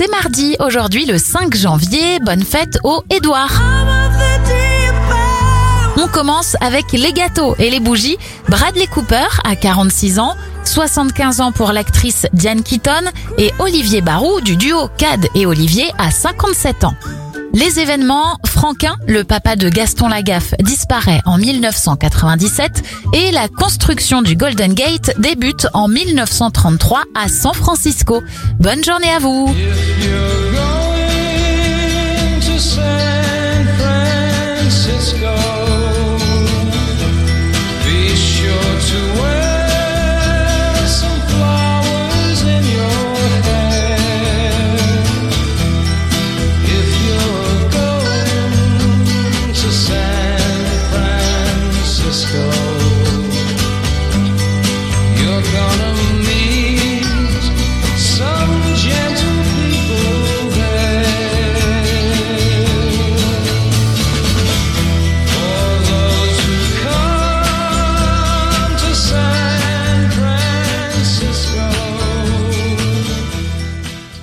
c'est mardi, aujourd'hui le 5 janvier. Bonne fête au Édouard. On commence avec les gâteaux et les bougies. Bradley Cooper à 46 ans, 75 ans pour l'actrice Diane Keaton et Olivier Barou du duo Cad et Olivier à 57 ans. Les événements, Franquin, le papa de Gaston Lagaffe, disparaît en 1997 et la construction du Golden Gate débute en 1933 à San Francisco. Bonne journée à vous